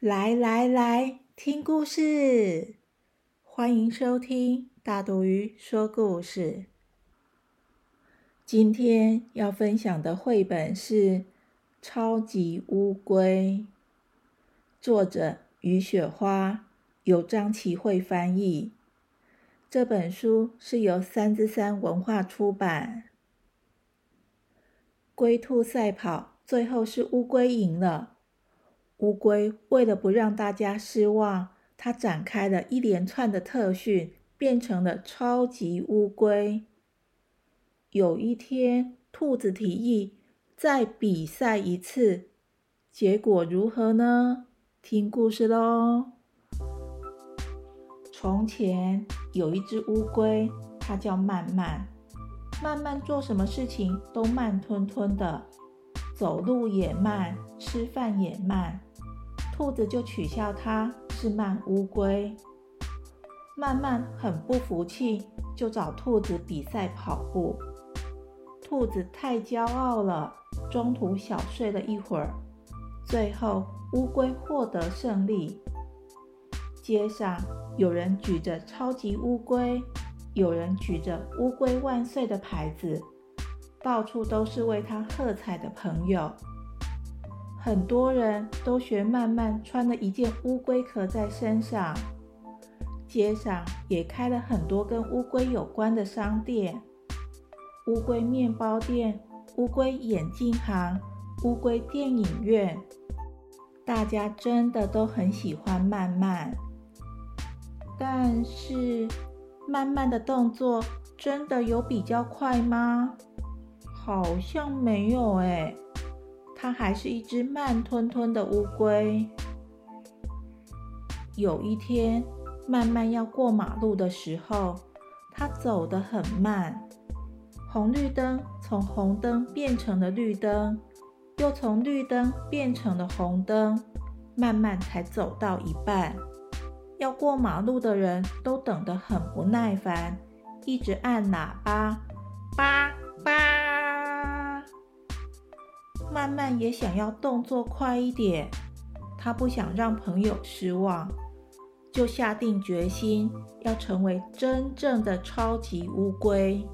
来来来，听故事！欢迎收听大肚鱼说故事。今天要分享的绘本是《超级乌龟》，作者于雪花，由张琪慧翻译。这本书是由三之三文化出版。龟兔赛跑，最后是乌龟赢了。乌龟为了不让大家失望，它展开了一连串的特训，变成了超级乌龟。有一天，兔子提议再比赛一次，结果如何呢？听故事喽。从前有一只乌龟，它叫慢慢。慢慢做什么事情都慢吞吞的，走路也慢，吃饭也慢。兔子就取笑它是慢乌龟，慢慢很不服气，就找兔子比赛跑步。兔子太骄傲了，中途小睡了一会儿，最后乌龟获得胜利。街上有人举着超级乌龟，有人举着乌龟万岁的牌子，到处都是为它喝彩的朋友。很多人都学慢慢穿了一件乌龟壳在身上，街上也开了很多跟乌龟有关的商店，乌龟面包店、乌龟眼镜行、乌龟电影院，大家真的都很喜欢慢慢。但是，慢慢的动作真的有比较快吗？好像没有哎。它还是一只慢吞吞的乌龟。有一天，慢慢要过马路的时候，它走得很慢。红绿灯从红灯变成了绿灯，又从绿灯变成了红灯，慢慢才走到一半。要过马路的人都等得很不耐烦，一直按喇叭，叭叭。慢慢也想要动作快一点，他不想让朋友失望，就下定决心要成为真正的超级乌龟。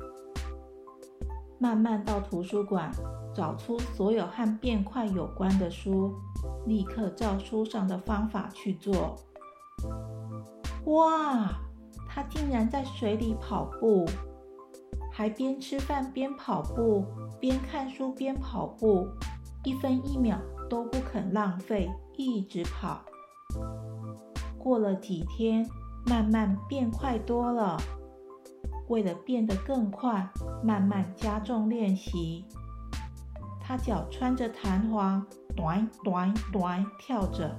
慢慢到图书馆找出所有和变快有关的书，立刻照书上的方法去做。哇，他竟然在水里跑步，还边吃饭边跑步。边看书边跑步，一分一秒都不肯浪费，一直跑。过了几天，慢慢变快多了。为了变得更快，慢慢加重练习。他脚穿着弹簧，短短短跳着，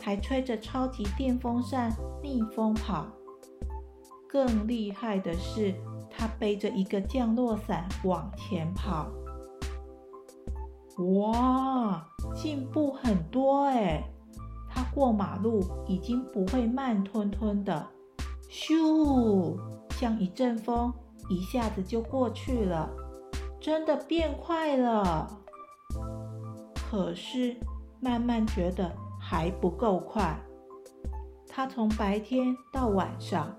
还吹着超级电风扇逆风跑。更厉害的是。他背着一个降落伞往前跑，哇，进步很多哎！他过马路已经不会慢吞吞的，咻，像一阵风，一下子就过去了，真的变快了。可是慢慢觉得还不够快，他从白天到晚上。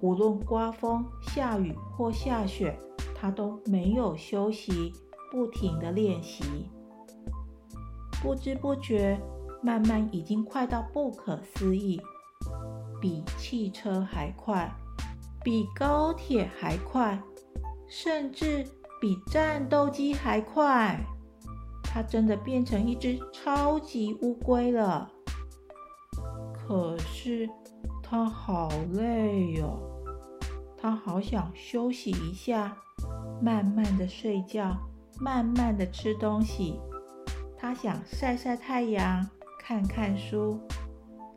无论刮风、下雨或下雪，他都没有休息，不停的练习。不知不觉，慢慢已经快到不可思议，比汽车还快，比高铁还快，甚至比战斗机还快。他真的变成一只超级乌龟了。可是。他好累哟，他好想休息一下，慢慢的睡觉，慢慢的吃东西。他想晒晒太阳，看看书，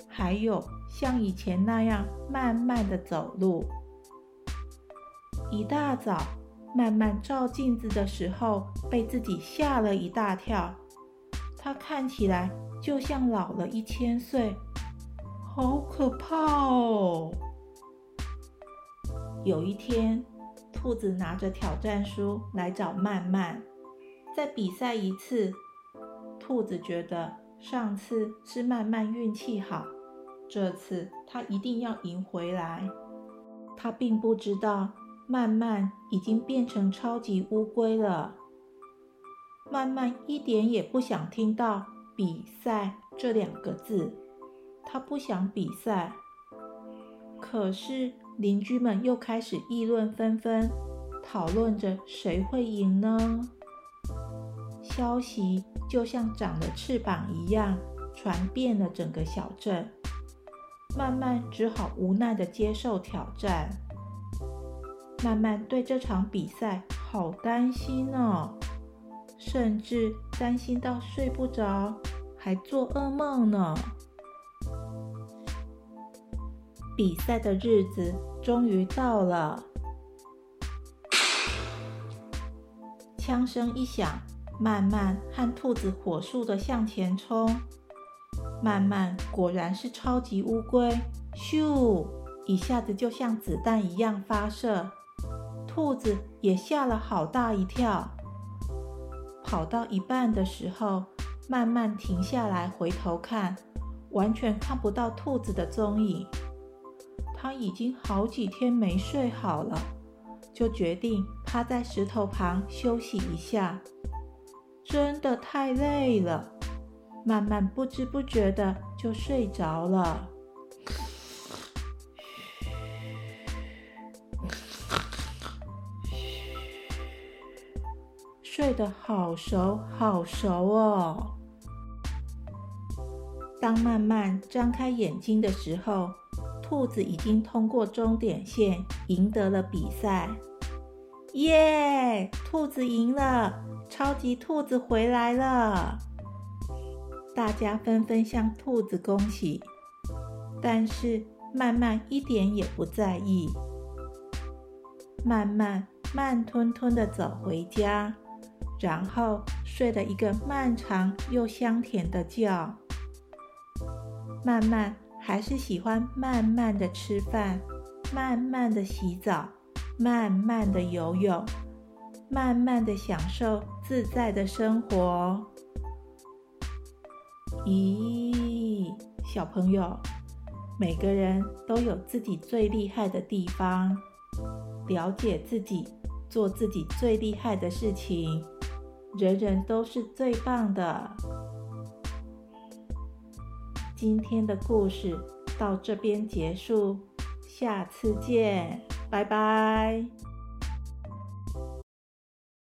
还有像以前那样慢慢的走路。一大早，慢慢照镜子的时候，被自己吓了一大跳。他看起来就像老了一千岁，好可怕哦！有一天，兔子拿着挑战书来找曼曼，再比赛一次。兔子觉得上次是曼曼运气好，这次他一定要赢回来。他并不知道。慢慢已经变成超级乌龟了。慢慢一点也不想听到“比赛”这两个字，他不想比赛。可是邻居们又开始议论纷纷，讨论着谁会赢呢？消息就像长了翅膀一样，传遍了整个小镇。慢慢只好无奈地接受挑战。慢慢对这场比赛好担心哦，甚至担心到睡不着，还做噩梦呢。比赛的日子终于到了，枪声一响，慢慢和兔子火速的向前冲。慢慢果然是超级乌龟，咻，一下子就像子弹一样发射。兔子也吓了好大一跳，跑到一半的时候，慢慢停下来回头看，完全看不到兔子的踪影。他已经好几天没睡好了，就决定趴在石头旁休息一下。真的太累了，慢慢不知不觉的就睡着了。睡得好熟好熟哦！当慢慢张开眼睛的时候，兔子已经通过终点线，赢得了比赛。耶！兔子赢了，超级兔子回来了！大家纷纷向兔子恭喜，但是慢慢一点也不在意。慢慢慢吞吞的走回家。然后睡了一个漫长又香甜的觉。慢慢还是喜欢慢慢的吃饭，慢慢的洗澡，慢慢的游泳，慢慢的享受自在的生活。咦，小朋友，每个人都有自己最厉害的地方，了解自己，做自己最厉害的事情。人人都是最棒的。今天的故事到这边结束，下次见，拜拜。